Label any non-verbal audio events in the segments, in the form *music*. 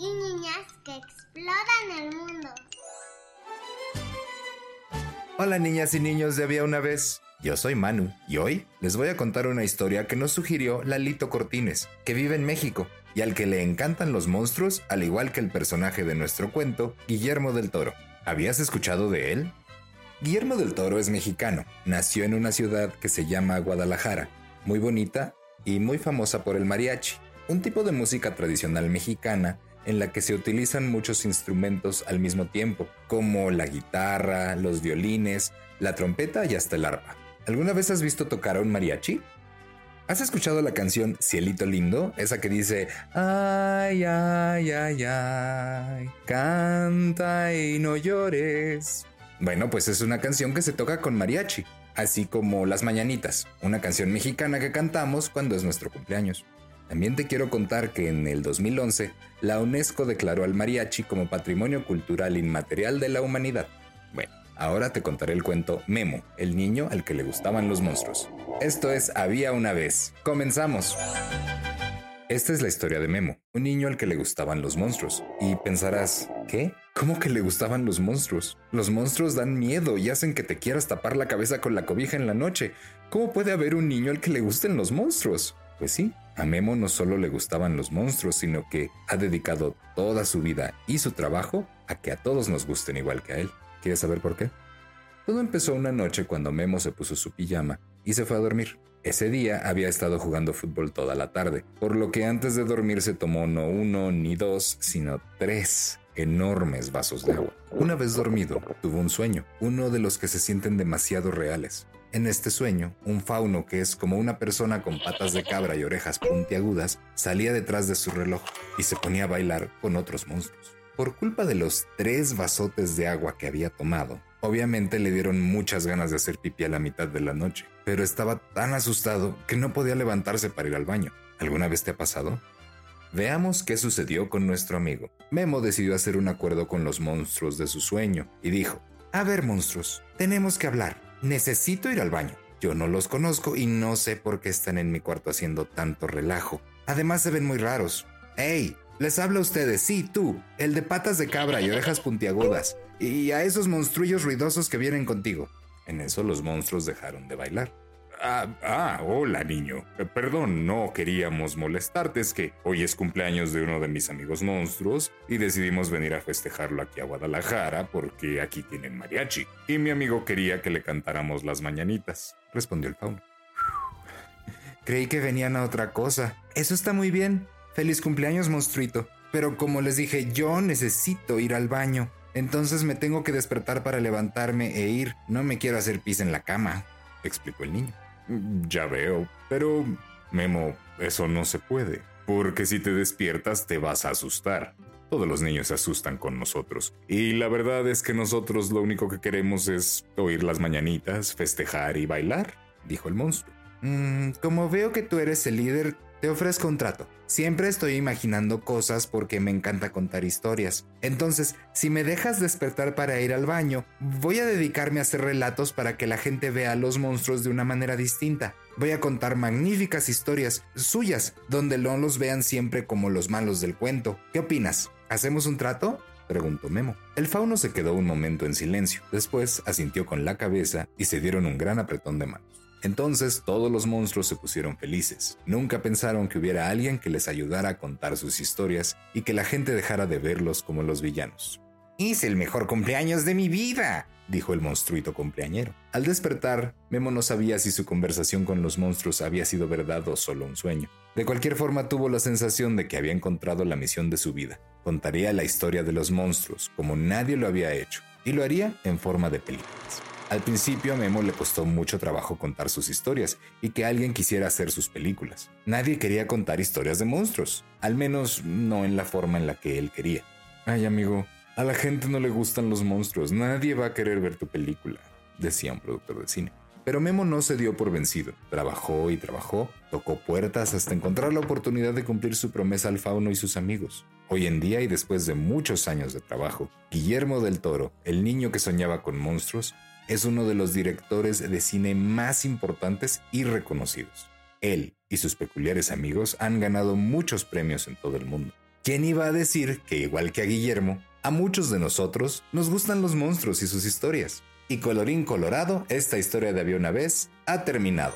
y niñas que exploran el mundo. Hola niñas y niños de Había una vez. Yo soy Manu y hoy les voy a contar una historia que nos sugirió Lalito Cortines, que vive en México y al que le encantan los monstruos, al igual que el personaje de nuestro cuento, Guillermo del Toro. ¿Habías escuchado de él? Guillermo del Toro es mexicano. Nació en una ciudad que se llama Guadalajara, muy bonita y muy famosa por el mariachi, un tipo de música tradicional mexicana en la que se utilizan muchos instrumentos al mismo tiempo, como la guitarra, los violines, la trompeta y hasta el arpa. ¿Alguna vez has visto tocar a un mariachi? ¿Has escuchado la canción Cielito Lindo? Esa que dice, ay, ay, ay, ay, canta y no llores. Bueno, pues es una canción que se toca con mariachi, así como Las Mañanitas, una canción mexicana que cantamos cuando es nuestro cumpleaños. También te quiero contar que en el 2011 la UNESCO declaró al mariachi como Patrimonio Cultural Inmaterial de la Humanidad. Bueno, ahora te contaré el cuento Memo, el niño al que le gustaban los monstruos. Esto es Había una vez. Comenzamos. Esta es la historia de Memo, un niño al que le gustaban los monstruos. Y pensarás, ¿qué? ¿Cómo que le gustaban los monstruos? Los monstruos dan miedo y hacen que te quieras tapar la cabeza con la cobija en la noche. ¿Cómo puede haber un niño al que le gusten los monstruos? Pues sí, a Memo no solo le gustaban los monstruos, sino que ha dedicado toda su vida y su trabajo a que a todos nos gusten igual que a él. ¿Quieres saber por qué? Todo empezó una noche cuando Memo se puso su pijama y se fue a dormir. Ese día había estado jugando fútbol toda la tarde, por lo que antes de dormir se tomó no uno ni dos, sino tres enormes vasos de agua. Una vez dormido, tuvo un sueño, uno de los que se sienten demasiado reales. En este sueño, un fauno que es como una persona con patas de cabra y orejas puntiagudas salía detrás de su reloj y se ponía a bailar con otros monstruos. Por culpa de los tres vasotes de agua que había tomado, obviamente le dieron muchas ganas de hacer pipí a la mitad de la noche, pero estaba tan asustado que no podía levantarse para ir al baño. ¿Alguna vez te ha pasado? Veamos qué sucedió con nuestro amigo. Memo decidió hacer un acuerdo con los monstruos de su sueño y dijo, A ver monstruos, tenemos que hablar. Necesito ir al baño. Yo no los conozco y no sé por qué están en mi cuarto haciendo tanto relajo. Además se ven muy raros. ¡Ey! Les hablo a ustedes, sí, tú, el de patas de cabra y orejas puntiagudas, y a esos monstruillos ruidosos que vienen contigo. En eso los monstruos dejaron de bailar. Ah, ah, hola niño. Eh, Perdón, no queríamos molestarte, es que hoy es cumpleaños de uno de mis amigos monstruos y decidimos venir a festejarlo aquí a Guadalajara porque aquí tienen mariachi. Y mi amigo quería que le cantáramos las mañanitas, respondió el fauno. *laughs* Creí que venían a otra cosa. Eso está muy bien. Feliz cumpleaños, monstruito. Pero como les dije, yo necesito ir al baño. Entonces me tengo que despertar para levantarme e ir. No me quiero hacer pis en la cama, explicó el niño. Ya veo, pero... Memo, eso no se puede. Porque si te despiertas te vas a asustar. Todos los niños se asustan con nosotros. Y la verdad es que nosotros lo único que queremos es oír las mañanitas, festejar y bailar, dijo el monstruo. Mm, como veo que tú eres el líder, te ofrezco un trato. Siempre estoy imaginando cosas porque me encanta contar historias. Entonces, si me dejas despertar para ir al baño, voy a dedicarme a hacer relatos para que la gente vea a los monstruos de una manera distinta. Voy a contar magníficas historias suyas, donde no los vean siempre como los malos del cuento. ¿Qué opinas? ¿Hacemos un trato? preguntó Memo. El fauno se quedó un momento en silencio. Después asintió con la cabeza y se dieron un gran apretón de manos. Entonces todos los monstruos se pusieron felices. Nunca pensaron que hubiera alguien que les ayudara a contar sus historias y que la gente dejara de verlos como los villanos. Hice el mejor cumpleaños de mi vida, dijo el monstruito cumpleañero. Al despertar, Memo no sabía si su conversación con los monstruos había sido verdad o solo un sueño. De cualquier forma tuvo la sensación de que había encontrado la misión de su vida. Contaría la historia de los monstruos como nadie lo había hecho, y lo haría en forma de películas. Al principio a Memo le costó mucho trabajo contar sus historias y que alguien quisiera hacer sus películas. Nadie quería contar historias de monstruos, al menos no en la forma en la que él quería. Ay amigo, a la gente no le gustan los monstruos, nadie va a querer ver tu película, decía un productor de cine. Pero Memo no se dio por vencido. Trabajó y trabajó, tocó puertas hasta encontrar la oportunidad de cumplir su promesa al fauno y sus amigos. Hoy en día y después de muchos años de trabajo, Guillermo del Toro, el niño que soñaba con monstruos, es uno de los directores de cine más importantes y reconocidos. Él y sus peculiares amigos han ganado muchos premios en todo el mundo. ¿Quién iba a decir que, igual que a Guillermo, a muchos de nosotros nos gustan los monstruos y sus historias? Y colorín colorado, esta historia de había una vez ha terminado.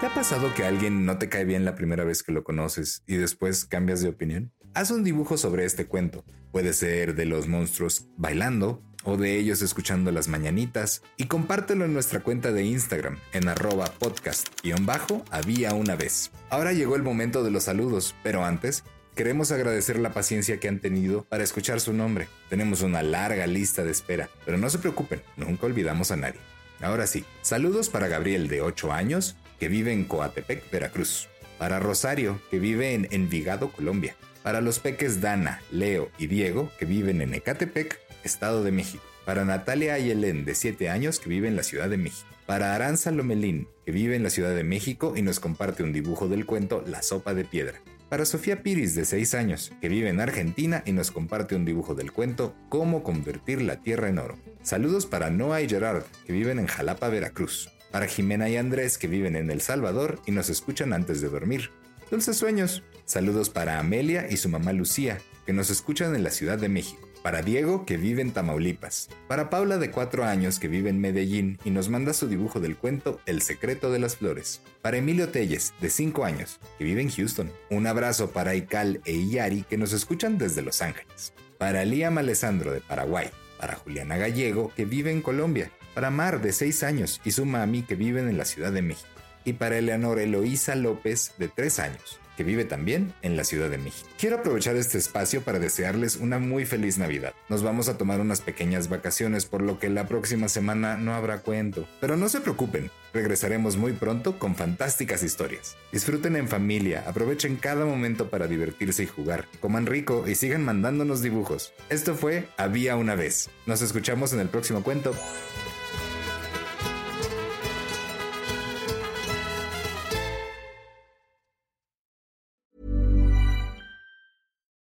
¿Te ha pasado que alguien no te cae bien la primera vez que lo conoces y después cambias de opinión? Haz un dibujo sobre este cuento. Puede ser de los monstruos bailando, o de ellos escuchando las mañanitas y compártelo en nuestra cuenta de Instagram en arroba podcast-había una vez. Ahora llegó el momento de los saludos, pero antes queremos agradecer la paciencia que han tenido para escuchar su nombre. Tenemos una larga lista de espera, pero no se preocupen, nunca olvidamos a nadie. Ahora sí, saludos para Gabriel de 8 años, que vive en Coatepec, Veracruz. Para Rosario, que vive en Envigado, Colombia. Para los peques Dana, Leo y Diego, que viven en Ecatepec, Estado de México. Para Natalia Ayelén, de 7 años, que vive en la Ciudad de México. Para Aranza Lomelín, que vive en la Ciudad de México y nos comparte un dibujo del cuento La sopa de piedra. Para Sofía Piris, de 6 años, que vive en Argentina y nos comparte un dibujo del cuento Cómo convertir la tierra en oro. Saludos para Noah y Gerard, que viven en Jalapa, Veracruz. Para Jimena y Andrés, que viven en El Salvador y nos escuchan antes de dormir. Dulces sueños. Saludos para Amelia y su mamá Lucía, que nos escuchan en la Ciudad de México. Para Diego, que vive en Tamaulipas. Para Paula, de 4 años, que vive en Medellín y nos manda su dibujo del cuento El secreto de las flores. Para Emilio Telles, de 5 años, que vive en Houston. Un abrazo para Ical e Iyari, que nos escuchan desde Los Ángeles. Para Liam Alessandro, de Paraguay. Para Juliana Gallego, que vive en Colombia. Para Mar, de 6 años, y su mami, que viven en la Ciudad de México. Y para Eleanor Eloísa López, de 3 años, que vive también en la Ciudad de México. Quiero aprovechar este espacio para desearles una muy feliz Navidad. Nos vamos a tomar unas pequeñas vacaciones, por lo que la próxima semana no habrá cuento. Pero no se preocupen, regresaremos muy pronto con fantásticas historias. Disfruten en familia, aprovechen cada momento para divertirse y jugar. Coman rico y sigan mandándonos dibujos. Esto fue Había una vez. Nos escuchamos en el próximo cuento.